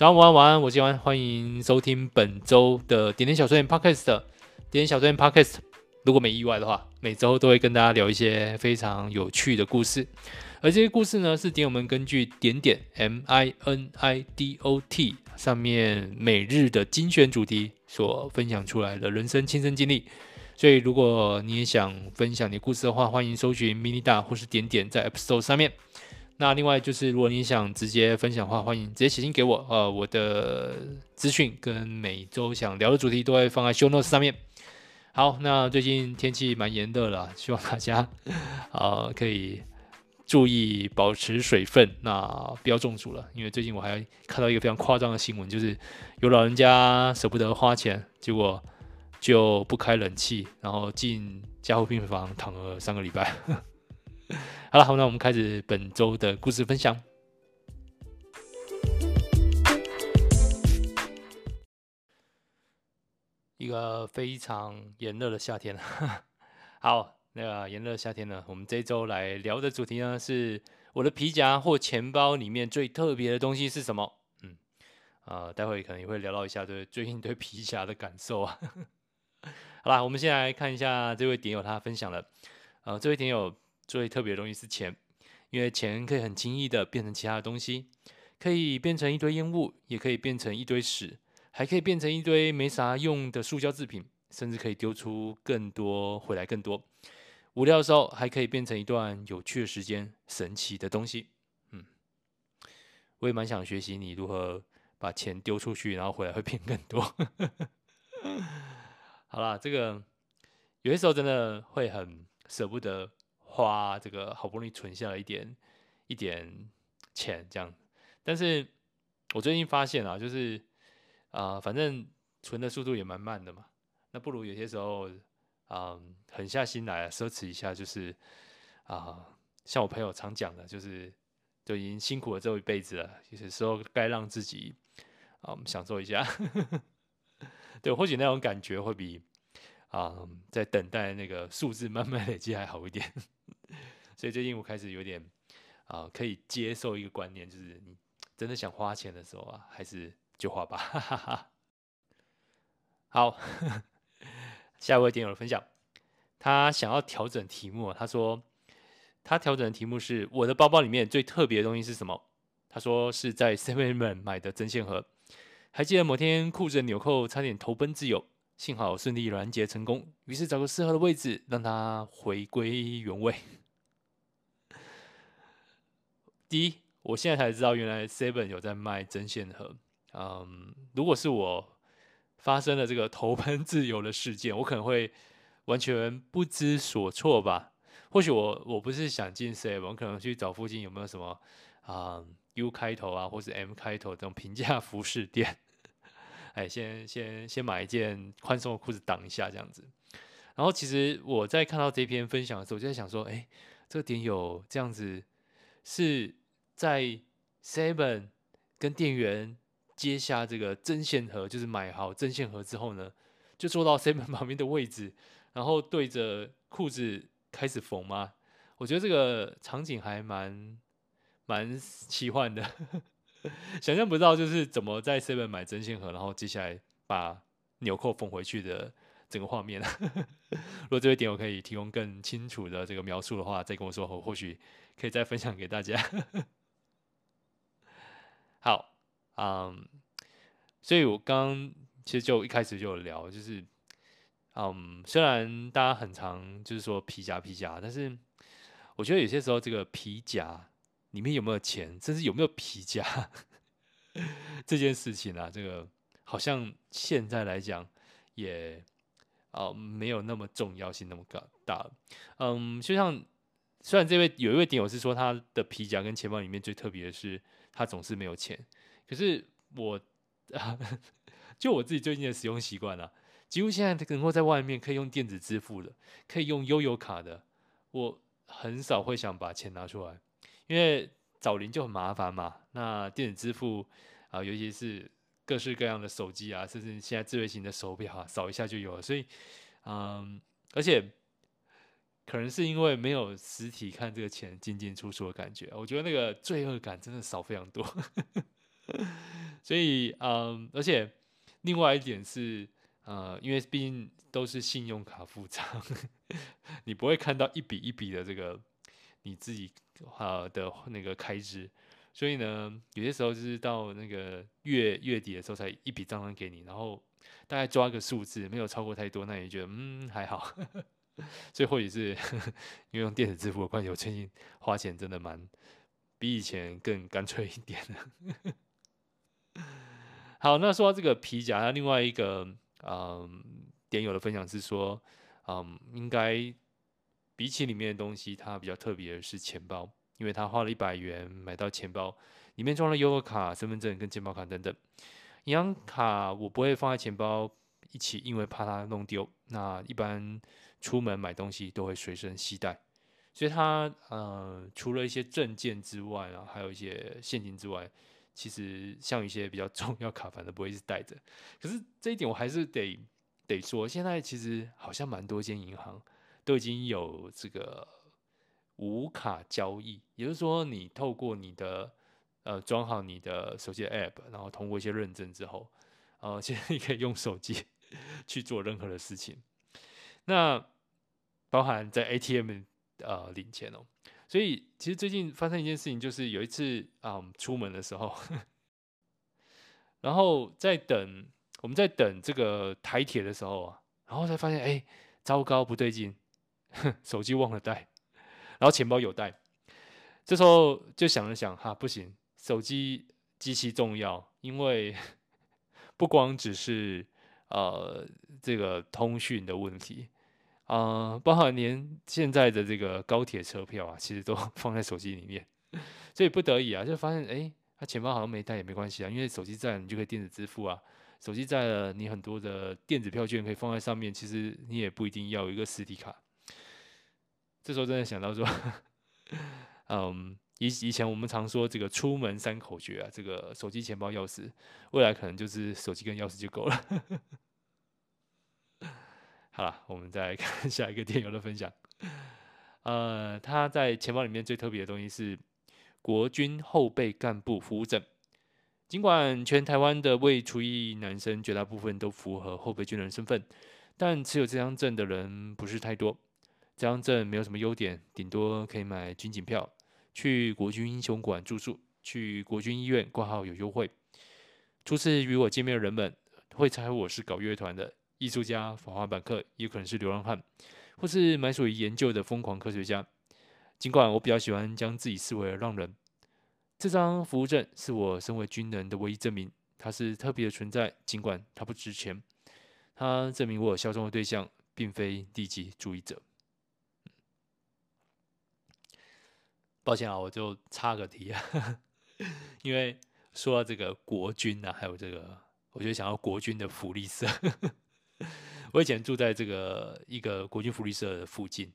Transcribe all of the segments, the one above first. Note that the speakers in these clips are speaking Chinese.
早上、午安、晚安，我是安，欢迎收听本周的点点小碎念 Podcast。点点小碎念 Podcast，如果没意外的话，每周都会跟大家聊一些非常有趣的故事。而这些故事呢，是点友们根据点点 M I N I D O T 上面每日的精选主题所分享出来的人生亲身经历。所以，如果你也想分享你故事的话，欢迎搜寻 mini 大或是点点在 App Store 上面。那另外就是，如果你想直接分享的话，欢迎直接写信给我。呃，我的资讯跟每周想聊的主题都会放在 Show Notes 上面。好，那最近天气蛮炎热了，希望大家呃可以注意保持水分，那不要中暑了。因为最近我还看到一个非常夸张的新闻，就是有老人家舍不得花钱，结果就不开冷气，然后进加护病房躺了三个礼拜。好了，好，那我们开始本周的故事分享。一个非常炎热的夏天。好，那个炎热夏天呢，我们这周来聊的主题呢，是我的皮夹或钱包里面最特别的东西是什么？嗯，啊、待会可能也会聊到一下对最近对皮夹的感受啊。好了，我们先来看一下这位点友他分享的，呃，这位点友。最特别的东西是钱，因为钱可以很轻易的变成其他的东西，可以变成一堆烟雾，也可以变成一堆屎，还可以变成一堆没啥用的塑胶制品，甚至可以丢出更多，回来更多。无聊的时候，还可以变成一段有趣的时间，神奇的东西。嗯，我也蛮想学习你如何把钱丢出去，然后回来会变更多。好啦，这个有些时候真的会很舍不得。花这个好不容易存下了一点一点钱，这样，但是我最近发现啊，就是啊、反正存的速度也蛮慢的嘛，那不如有些时候啊、狠下心来奢侈一下，就是啊、像我朋友常讲的，就是就已经辛苦了这一辈子了，有些时候该让自己啊、呃，享受一下，对，或许那种感觉会比啊、在等待那个数字慢慢累积还好一点。所以最近我开始有点啊、可以接受一个观念，就是你真的想花钱的时候啊，还是就花吧。好，下一位点友的分享，他想要调整题目。他说他调整的题目是我的包包里面最特别的东西是什么？他说是在 7-Eleven 买的针线盒。还记得某天裤子的纽扣差点投奔自由，幸好顺利拦截成功，于是找个适合的位置让它回归原位。第一，我现在才知道原来 Seven 有在卖针线盒。嗯，如果是我发生了这个投奔自由的事件，我可能会完全不知所措吧。或许我我不是想进 Seven，我可能去找附近有没有什么啊、U 开头啊，或是 M 开头这种平价服饰店。哎，先先先买一件宽松的裤子挡一下这样子。然后其实我在看到这篇分享的时候，我就在想说，哎，这个点有这样子是。在 Seven 跟店员接下这个针线盒，就是买好针线盒之后呢，就坐到 Seven 旁边的位置，然后对着裤子开始缝吗？我觉得这个场景还蛮蛮奇幻的，想象不到就是怎么在 Seven 买针线盒，然后接下来把纽扣缝回去的整个画面。如果这位点我可以提供更清楚的这个描述的话，再跟我说，我或许可以再分享给大家。好，嗯，所以我刚其实就一开始就有聊，就是，嗯，虽然大家很常就是说皮夹皮夹，但是我觉得有些时候这个皮夹里面有没有钱，甚至有没有皮夹 这件事情啊，这个好像现在来讲也啊、没有那么重要性那么高大，嗯，就像虽然这位有一位点友是说他的皮夹跟钱包里面最特别的是。他总是没有钱，可是我啊，就我自己最近的使用习惯了，几乎现在能够在外面可以用电子支付的，可以用悠游卡的，我很少会想把钱拿出来，因为找零就很麻烦嘛。那电子支付啊、尤其是各式各样的手机啊，甚至现在智慧型的手表啊，扫一下就有了。所以，嗯，而且。可能是因为没有实体看这个钱进进出出的感觉，我觉得那个罪恶感真的少非常多。所以嗯，而且另外一点是，呃，因为毕竟都是信用卡付账，你不会看到一笔一笔的这个你自己啊的那个开支，所以呢，有些时候就是到那个月月底的时候才一笔账单给你，然后大概抓个数字，没有超过太多，那你觉得嗯还好。所以或许是因为用电子支付的关系，我最近花钱真的蛮比以前更干脆一点的。好，那说到这个皮夹，那另外一个嗯点友的分享是说，嗯，应该比起里面的东西，它比较特别的是钱包，因为他花了一百元买到钱包，里面装了悠游卡、身份证跟健保卡等等。银行卡我不会放在钱包一起，因为怕它弄丢。那一般。出门买东西都会随身携带，所以他呃除了一些证件之外啊，还有一些现金之外，其实像一些比较 重要卡，反正不会是带着。可是这一点我还是得得说，现在其实好像蛮多间银行都已经有这个无卡交易，也就是说，你透过你的呃装好你的手机的 App，然后通过一些认证之后，呃，现在你可以用手机 去做任何的事情。那包含在 ATM 呃领钱哦，所以其实最近发生一件事情，就是有一次啊，我们出门的时候，然后在等我们在等这个台铁的时候啊，然后才发现哎，糟糕不对劲，手机忘了带，然后钱包有带，这时候就想了想哈，不行，手机极其重要，因为 不光只是呃这个通讯的问题。啊、包括连现在的这个高铁车票啊，其实都 放在手机里面，所以不得已啊，就发现哎，他钱包好像没带也没关系啊，因为手机在，你就可以电子支付啊。手机在了，你很多的电子票券可以放在上面，其实你也不一定要有一个实体卡。这时候真的想到说，嗯，以以前我们常说这个出门三口诀啊，这个手机、钱包、钥匙，未来可能就是手机跟钥匙就够了。好了，我们再来看 下一个电邮的分享。呃，他在钱包里面最特别的东西是国军后备干部服务证。尽管全台湾的未除役男生绝大部分都符合后备军人身份，但持有这张证的人不是太多。这张证没有什么优点，顶多可以买军警票，去国军英雄馆住宿，去国军医院挂号有优惠。初次与我见面的人们会猜我是搞乐团的。艺术家、法华版客，也可能是流浪汉，或是蛮属于研究的疯狂科学家。尽管我比较喜欢将自己视为浪人，这张服务证是我身为军人的唯一证明，它是特别的存在。尽管它不值钱，它证明我有效忠的对象并非利己主义者。抱歉啊，我就插个题啊，因为说到这个国军啊，还有这个，我就想要国军的福利社。我以前住在这个一个国军福利社的附近，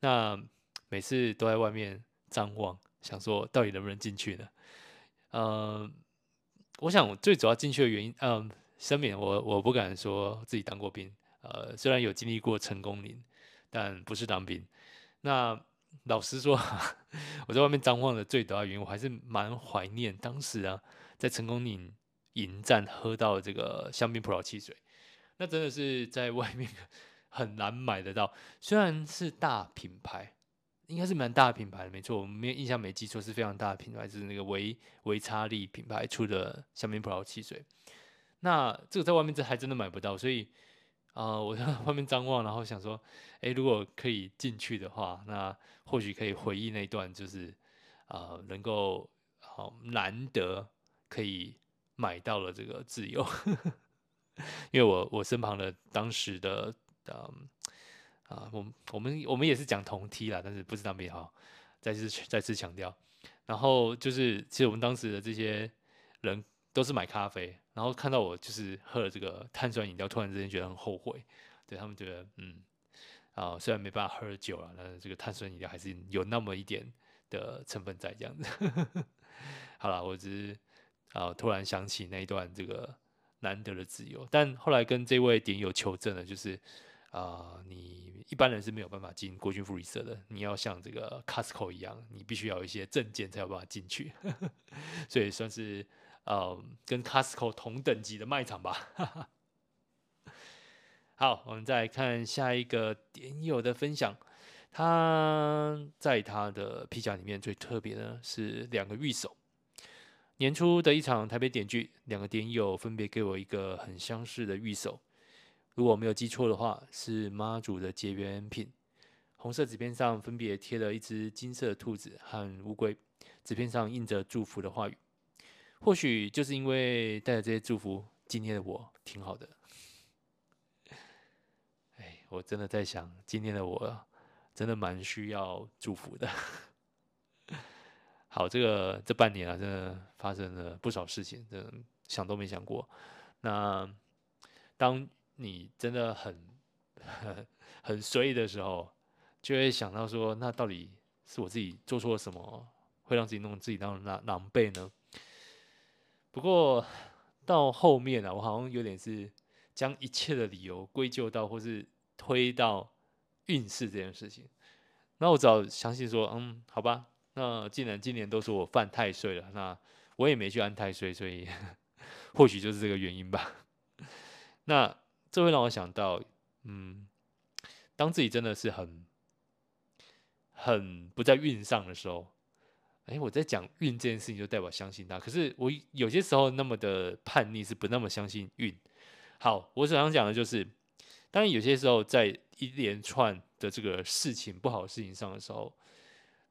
那每次都在外面张望，想说到底能不能进去呢？呃，我想最主要进去的原因，嗯、声明我我不敢说自己当过兵，呃，虽然有经历过成功岭，但不是当兵。那老实说，我在外面张望的最主要原因，我还是蛮怀念当时啊，在成功岭迎战喝到这个香槟葡萄汽水。那真的是在外面 很难买得到，虽然是大品牌，应该是蛮大品牌的，没错，我没印象没记错是非常大的品牌，就是那个维维查利品牌出的香槟葡萄汽水。那这个在外面这还真的买不到，所以啊、我在 外面张望，然后想说，诶，如果可以进去的话，那或许可以回忆那段，就是啊、能够好、难得可以买到了这个自由。因为我我身旁的当时的嗯啊，我我们我们也是讲同梯啦，但是不是当兵哈，再次再次强调。然后就是，其实我们当时的这些人都是买咖啡，然后看到我就是喝了这个碳酸饮料，突然之间觉得很后悔。对他们觉得嗯啊，虽然没办法喝酒了，但是这个碳酸饮料还是有那么一点的成分在这样子。好了，我只是啊突然想起那一段这个。难得的自由，但后来跟这位点友求证了，就是啊、你一般人是没有办法进国军福利社的，你要像这个 Costco 一样，你必须要有一些证件才有办法进去，所以算是呃跟 Costco 同等级的卖场吧。好，我们再来看下一个点友的分享。他在他的皮夹里面最特别的是两个御守。年初的一场台北点聚，两个点友分别给我一个很相似的御守。如果我没有记错的话，是妈祖的结缘品。红色纸片上分别贴了一只金色兔子和乌龟，纸片上印着祝福的话语。或许就是因为带着这些祝福，今天的我挺好的。哎，我真的在想，今天的我真的蛮需要祝福的。好，这个这半年啊，真的发生了不少事情，真的想都没想过。那当你真的很很很衰的时候，就会想到说，那到底是我自己做错了什么，会让自己弄自己那种狼狼狈呢？不过到后面啊，我好像有点是将一切的理由归咎到或是推到运势这件事情。那我只好相信说，嗯，好吧，那既然今年都说我犯太岁了，那我也没去安太岁，所以 或许就是这个原因吧。那这会让我想到，嗯，当自己真的是很。很不在运上的时候，哎，我在讲运这件事情，就代表相信他。可是我有些时候那么的叛逆，是不那么相信运。好，我想讲的就是，当然有些时候在一连串的这个事情不好事情上的时候，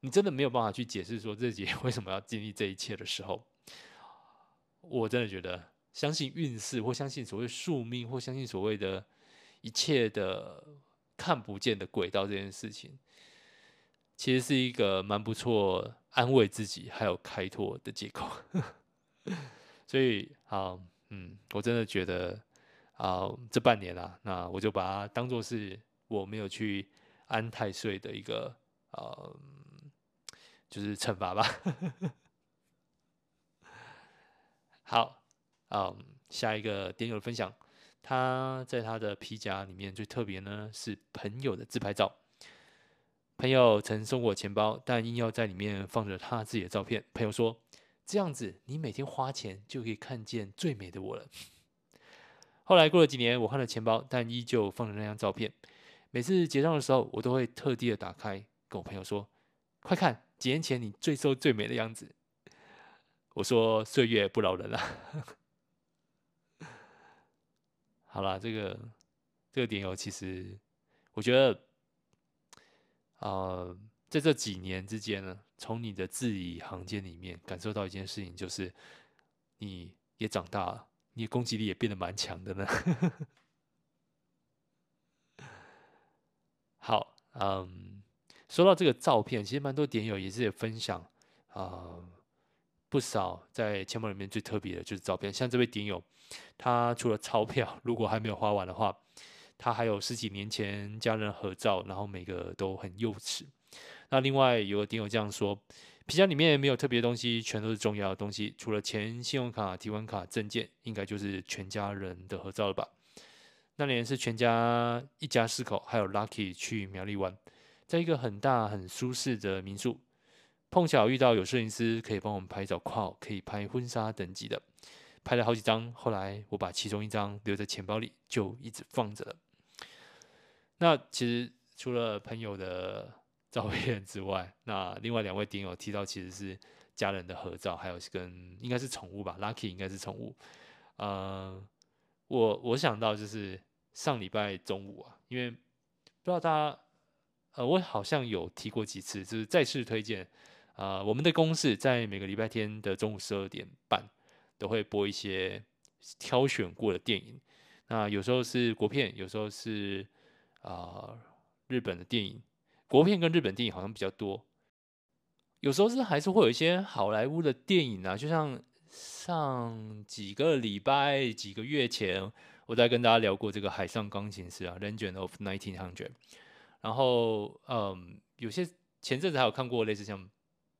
你真的没有办法去解释说自己 为什么要经历这一切的时候，我真的觉得相信运势，或相信所谓宿命，或相信所谓的一切的看不见的轨道这件事情。其实是一个蛮不错安慰自己还有开拓的借口，所以好，嗯，我真的觉得啊，这半年啊，那我就把它当做是我没有去安太岁的一个呃，就是惩罚吧。好，嗯，下一个点友的分享，他在他的皮夹里面最特别呢是朋友的自拍照。朋友曾送我钱包，但硬要在里面放着他自己的照片。朋友说：“这样子，你每天花钱就可以看见最美的我了。”后来过了几年，我换了钱包，但依旧放着那张照片。每次结账的时候，我都会特地的打开，跟我朋友说：“快看，几年前你最瘦最美的样子。”我说：“岁月不饶人啊。”好了，这个这个点有，其实我觉得。呃，在这几年之间呢，从你的字里行间里面感受到一件事情，就是你也长大了，你的攻击力也变得蛮强的呢。好，嗯，说到这个照片，其实蛮多点友也是有分享啊、不少在钱包里面最特别的就是照片，像这位点友，他除了钞票，如果还没有花完的话。他还有十几年前家人合照，然后每个都很幼稚。那另外有个点友这样说：皮夹里面没有特别的东西，全都是重要的东西，除了钱、信用卡、提款卡、证件，应该就是全家人的合照了吧？那年是全家一家四口，还有 Lucky 去苗栗玩，在一个很大很舒适的民宿，碰巧遇到有摄影师可以帮我们拍照，括号可以拍婚纱等级的，拍了好几张。后来我把其中一张留在钱包里，就一直放着了。那其实除了朋友的照片之外，那另外两位点友提到其实是家人的合照，还有跟应该是宠物吧，Lucky 应该是宠物。呃，我我想到就是上礼拜中午啊，因为不知道大家，呃，我好像有提过几次，就是再次推荐啊，我们的公式在每个礼拜天的中午十二点半都会播一些挑选过的电影，那有时候是国片，有时候是。啊、日本的电影，国片跟日本电影好像比较多，有时候是还是会有一些好莱坞的电影啊，就像上几个礼拜、几个月前，我在跟大家聊过这个《海上钢琴师》啊，《Legend of 1900》，然后嗯，有些前阵子还有看过类似像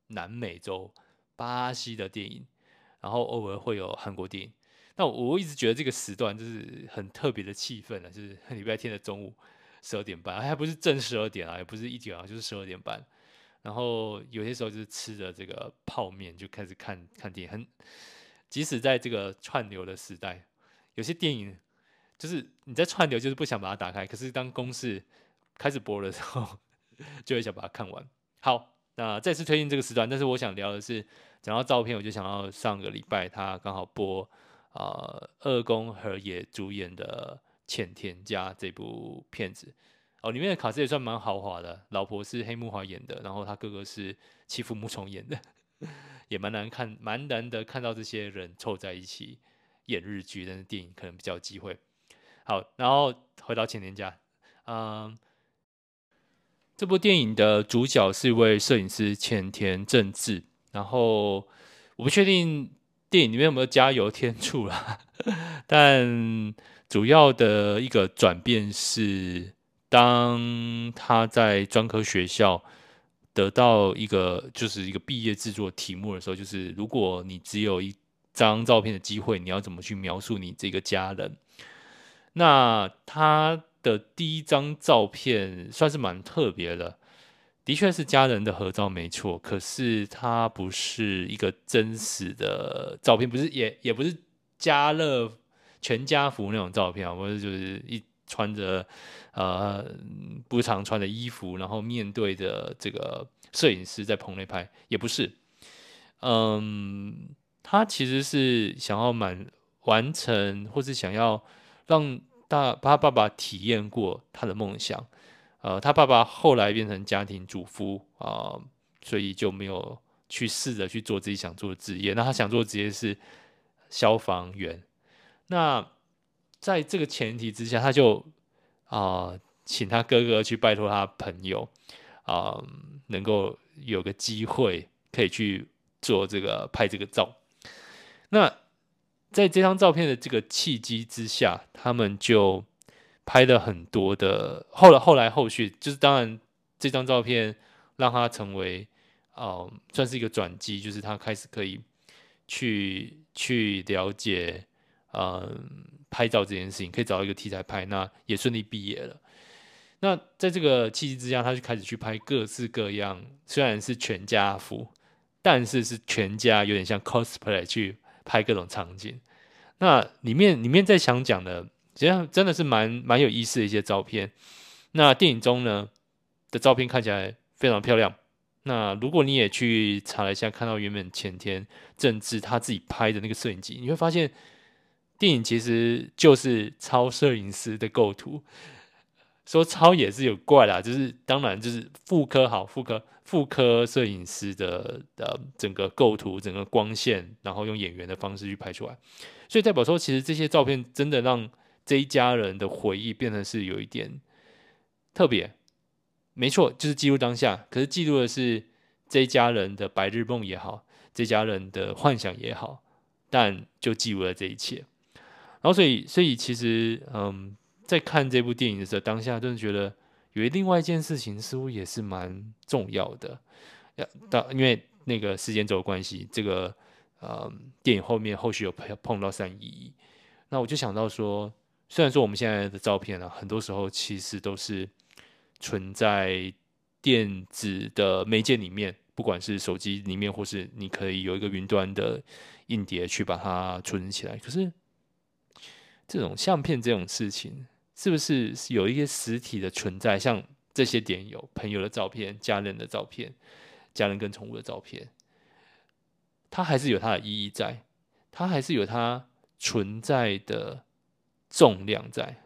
南美洲、巴西的电影，然后偶尔会有韩国电影。那我，一直觉得这个时段就是很特别的气氛啊，就是礼拜天的中午。十二点半，还不是正十二点啊，也不是一点啊，就是十二点半。然后有些时候就是吃着这个泡面就开始看看电影，很即使在这个串流的时代，有些电影就是你在串流就是不想把它打开，可是当公式开始播的时候，就会想把它看完。好，那再次推荐这个时段，但是我想聊的是，讲到照片，我就想到上个礼拜他刚好播啊，二宫和也主演的《浅田家》这部片子。哦，里面的卡司也算蛮豪华的，老婆是黑木华演的，然后他哥哥是妻夫木聪演的，也蛮难看，蛮难得看到这些人凑在一起演日剧，但是电影可能比较有机会。好，然后回到浅田家，嗯，这部电影的主角是一位摄影师浅田正治，然后我不确定电影里面有没有加油添醋啦，但主要的一个转变是。当他在专科学校得到一个就是一个毕业制作题目的时候，就是如果你只有一张照片的机会，你要怎么去描述你这个家人？那他的第一张照片算是蛮特别的，的确是家人的合照，没错。可是它不是一个真实的照片，不是也也不是家乐全家福那种照片啊，或者就是一。穿着呃不常穿的衣服，然后面对着这个摄影师在棚内拍，也不是，嗯，他其实是想要满完成，或是想要让大他爸爸体验过他的梦想。呃，他爸爸后来变成家庭主妇啊，所以就没有去试着去做自己想做的职业。那他想做的职业是消防员。那在这个前提之下，他就啊、请他哥哥去拜托他朋友啊、能够有个机会可以去做这个拍这个照。那在这张照片的这个契机之下，他们就拍了很多的。后来后来后续，就是当然这张照片让他成为哦、算是一个转机，就是他开始可以去去了解，嗯、拍照这件事情可以找到一个题材拍，那也顺利毕业了。那在这个契机之下，他就开始去拍各式各样，虽然是全家福，但是是全家有点像 cosplay 去拍各种场景。那里面里面在想讲的，其实真的是蛮蛮有意思的一些照片。那电影中呢的照片看起来非常漂亮。那如果你也去查了一下，看到原本前田正治他自己拍的那个摄影机，你会发现。电影其实就是超摄影师的构图，说超也是有怪啦，就是当然就是复刻好复刻妇科摄影师的的整个构图、整个光线，然后用演员的方式去拍出来，所以代表说，其实这些照片真的让这一家人的回忆变成是有一点特别，没错，就是记录当下，可是记录的是这一家人的白日梦也好，这家人的幻想也好，但就记录了这一切。然后，所以，所以其实，嗯，在看这部电影的时候，当下真的觉得有另外一件事情似乎也是蛮重要的。要当因为那个时间轴关系，这个，呃，电影后面后续有碰碰到三一一，那我就想到说，虽然说我们现在的照片啊，很多时候其实都是存在电子的媒介里面，不管是手机里面，或是你可以有一个云端的硬碟去把它存起来，可是。这种相片这种事情，是不是有一些实体的存在？像这些点有朋友的照片、家人的照片、家人跟宠物的照片，它还是有它的意义在，它还是有它存在的重量在。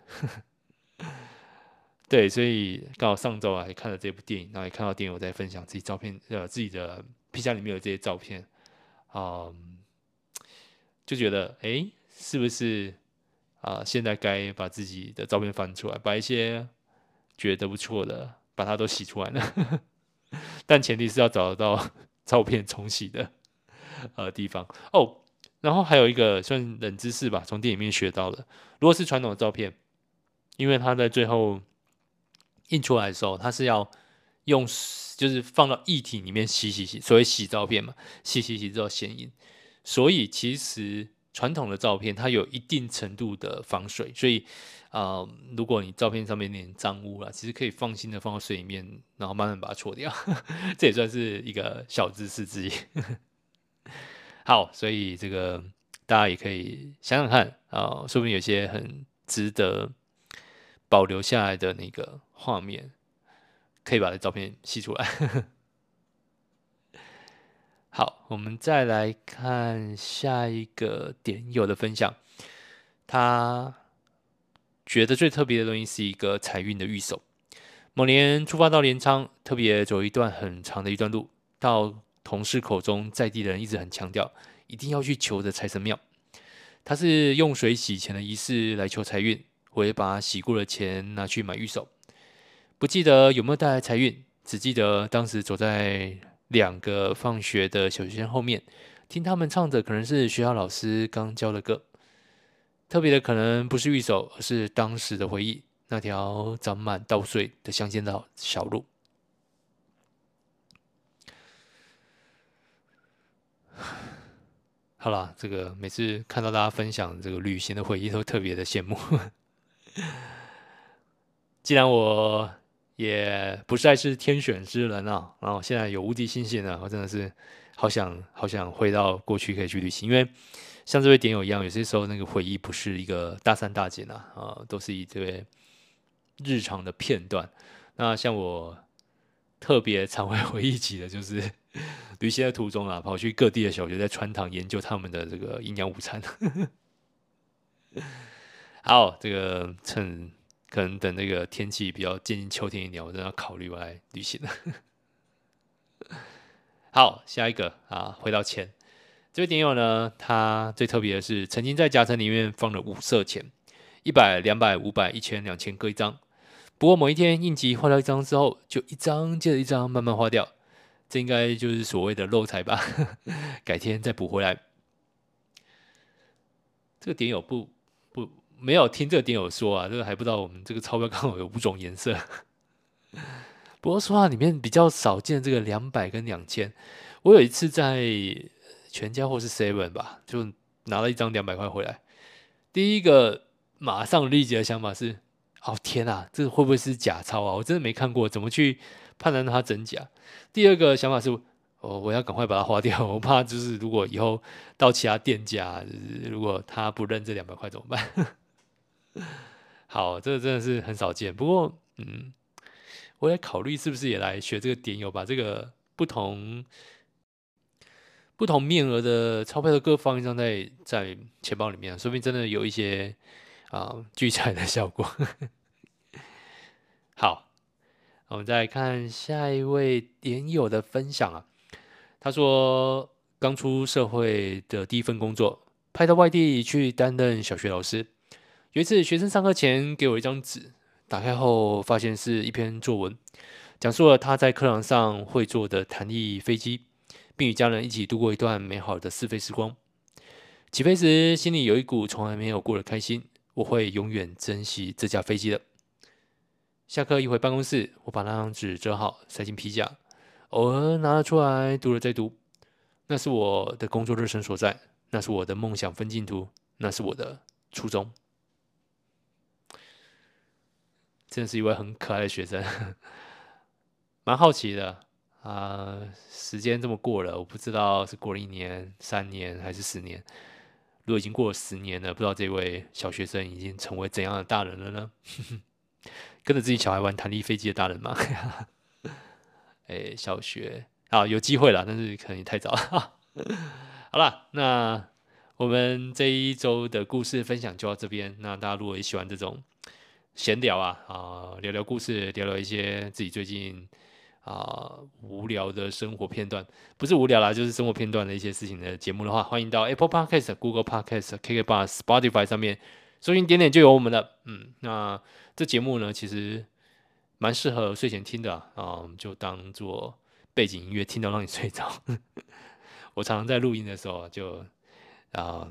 对，所以刚好上周啊，也看了这部电影，然后也看到电友在分享自己照片，呃，自己的皮夹里面有这些照片，嗯，就觉得，哎，是不是？啊，现在该把自己的照片翻出来，把一些觉得不错的，把它都洗出来了。但前提是要找得到照片重洗的呃地方哦。然后还有一个算冷知识吧，从电影里面学到的。如果是传统的照片，因为它在最后印出来的时候，它是要用就是放到液体里面洗洗洗，所谓洗照片嘛，洗洗洗之后显影。所以其实。传统的照片，它有一定程度的防水，所以啊、呃，如果你照片上面有点脏污了，其实可以放心的放到水里面，然后慢慢把它搓掉，这也算是一个小知识之一。好，所以这个大家也可以想想看啊、说不定有些很值得保留下来的那个画面，可以把这照片洗出来。好，我们再来看下一个点友的分享。他觉得最特别的东西是一个财运的御守。某年出发到镰仓，特别走一段很长的一段路，到同事口中，在地的人一直很强调，一定要去求的财神庙。他是用水洗钱的仪式来求财运，我也把洗过的钱拿去买玉手。不记得有没有带来财运，只记得当时走在。两个放学的小学生后面，听他们唱的可能是学校老师刚教的歌。特别的可能不是一首，而是当时的回忆。那条长满稻穗的乡间的小路。好了，这个每次看到大家分享这个旅行的回忆，都特别的羡慕。既然我。也不再是天选之人啊，然后现在有无敌星星了，我真的是好想好想回到过去可以去旅行，因为像这位点友一样，有些时候那个回忆不是一个大三大节啊，啊，都是一堆日常的片段。那像我特别常会回忆起的，就是 旅行的途中啊，跑去各地的小学，在穿堂研究他们的这个营养午餐。好，这个趁。可能等那个天气比较接近秋天一点，我真的要考虑我来旅行了。好，下一个啊，回到钱，这位点友呢，他最特别的是，曾经在夹层里面放了五色钱，一百、两百、五百、一千、两千各一张。不过某一天应急花掉一张之后，就一张接着一张慢慢花掉，这应该就是所谓的漏财吧？改天再补回来。这个点友不。没有听这个点友说啊，这个还不知道我们这个钞票刚好有五种颜色。不过说话里面比较少见这个两百跟两千。我有一次在全家或是 Seven 吧，就拿了一张两百块回来。第一个马上立即的想法是：哦天啊，这会不会是假钞啊？我真的没看过，怎么去判断它真假？第二个想法是：哦，我要赶快把它花掉，我怕就是如果以后到其他店家，如果他不认这两百块怎么办？好，这个真的是很少见。不过，嗯，我也考虑是不是也来学这个点友，把这个不同不同面额的钞票的各放一张在在钱包里面，说不定真的有一些啊聚财的效果。好，我们再来看下一位点友的分享啊。他说，刚出社会的第一份工作，派到外地去担任小学老师。有一次，学生上课前给我一张纸，打开后发现是一篇作文，讲述了他在课堂上会坐的弹力飞机，并与家人一起度过一段美好的试飞时光。起飞时，心里有一股从来没有过的开心，我会永远珍惜这架飞机的。下课一回办公室，我把那张纸折好，塞进皮夹，偶尔拿了出来读了再读。那是我的工作热忱所在，那是我的梦想分镜图，那是我的初衷。真是一位很可爱的学生，蛮好奇的啊！时间这么过了，我不知道是过了一年、三年还是十年。如果已经过了十年了，不知道这位小学生已经成为怎样的大人了呢？跟着自己小孩玩弹力飞机的大人吗？哎，小学啊，有机会了，但是可能也太早了。好了，那我们这一周的故事分享就到这边。那大家如果也喜欢这种，闲聊啊啊、聊聊故事，聊聊一些自己最近啊、无聊的生活片段，不是无聊啦，就是生活片段的一些事情的节目的话，欢迎到 Apple Podcast、Google Podcast、KKBOX、Spotify 上面搜寻点点就有我们的。嗯，那这节目呢，其实蛮适合睡前听的啊，呃、就当做背景音乐听到让你睡着。我常常在录音的时候就啊、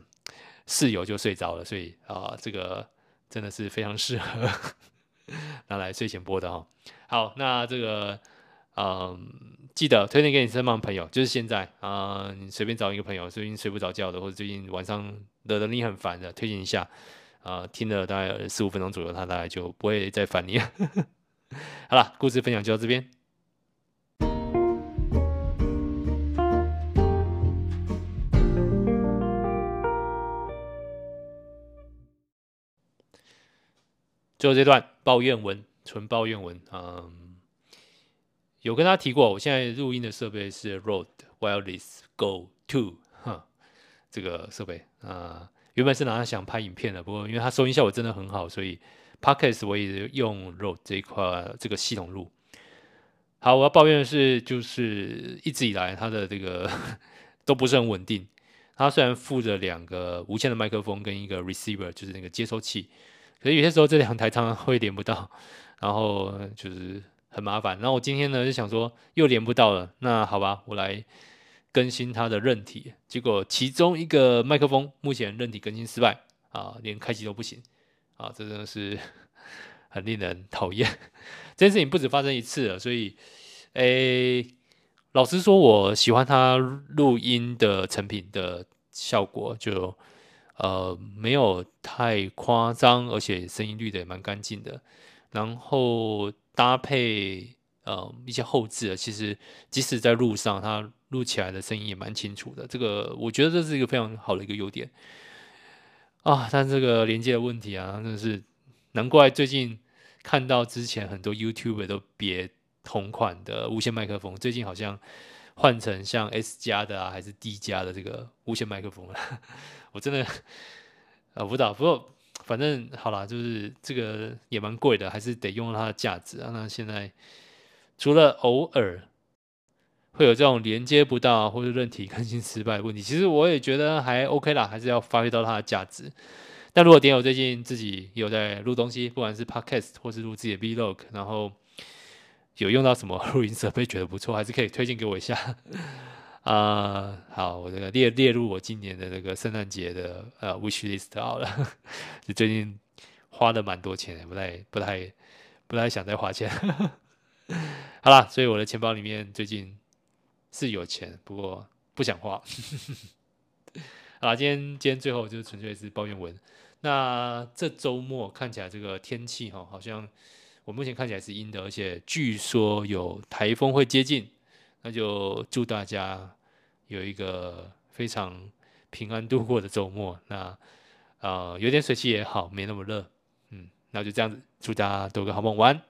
室友就睡着了，所以啊、这个。真的是非常适合 拿来睡前播的哈。好，那这个，嗯，记得推荐给你身旁朋友，就是现在啊、你随便找一个朋友，最近睡不着觉的，或者最近晚上惹得你很烦的，推荐一下啊、听了大概十五分钟左右，他大概就不会再烦你了。好了，故事分享就到这边。就这段抱怨文，纯抱怨文，嗯，有跟他提过，我现在录音的设备是 Rode Wireless Go 2，哈，这个设备啊，原本是拿来想拍影片的，不过因为它收音效果真的很好，所以 Podcast 我也用 Rode 这一块这个系统录。好，我要抱怨的是，就是一直以来它的这个 都不是很稳定。它虽然附着两个无线的麦克风跟一个 receiver，就是那个接收器，可是有些时候这两台常常会连不到，然后就是很麻烦。然后我今天呢就想说又连不到了，那好吧，我来更新它的韧体。结果其中一个麦克风目前韧体更新失败啊，连开机都不行啊，这真的是 很令人讨厌。这件事情不止发生一次了，所以，诶，老实说，我喜欢它录音的成品的效果，就呃没有太夸张，而且声音滤的也蛮干净的。然后搭配呃一些后制，其实即使在路上，它录起来的声音也蛮清楚的。这个我觉得这是一个非常好的一个优点啊。但这个连接的问题啊，真的是难怪最近。看到之前很多 YouTube 都别同款的无线麦克风，最近好像换成像 S 加的啊，还是 D 加的这个无线麦克风了。我真的啊，不知道，不过反正好啦，就是这个也蛮贵的，还是得用它的价值啊。那现在除了偶尔会有这种连接不到或者韧体更新失败问题，其实我也觉得还 OK 啦，还是要发挥到它的价值。但如果点友最近自己有在录东西，不管是 Podcast 或是录自己的 Vlog，然后有用到什么 录音设备觉得不错，还是可以推荐给我一下。啊、好，我这个列列入我今年的那个圣诞节的呃 wish list 好了。就最近花了蛮多钱，不太不太不太想再花钱。好啦，所以我的钱包里面最近是有钱，不过不想花。好，今天今天最后就是纯粹是抱怨文。那这周末看起来这个天气哈，好像我目前看起来是阴的，而且据说有台风会接近，那就祝大家有一个非常平安度过的周末。那啊、呃，有点水汽也好，没那么热，嗯，那就这样子，祝大家都个好梦，晚安。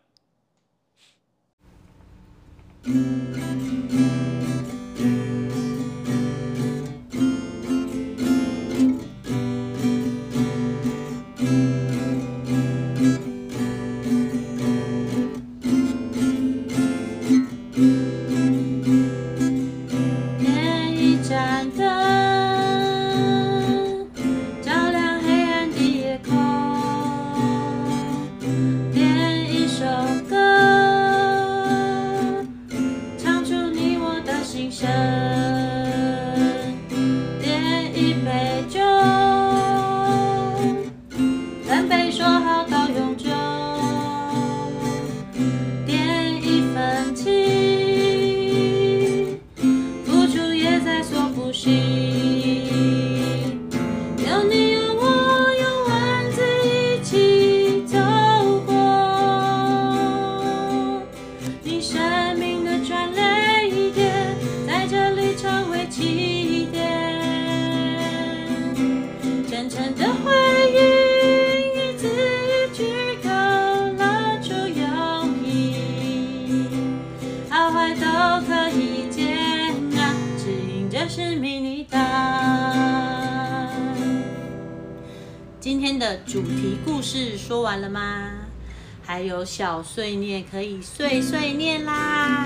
今天的主题故事说完了吗？还有小碎念可以碎碎念啦。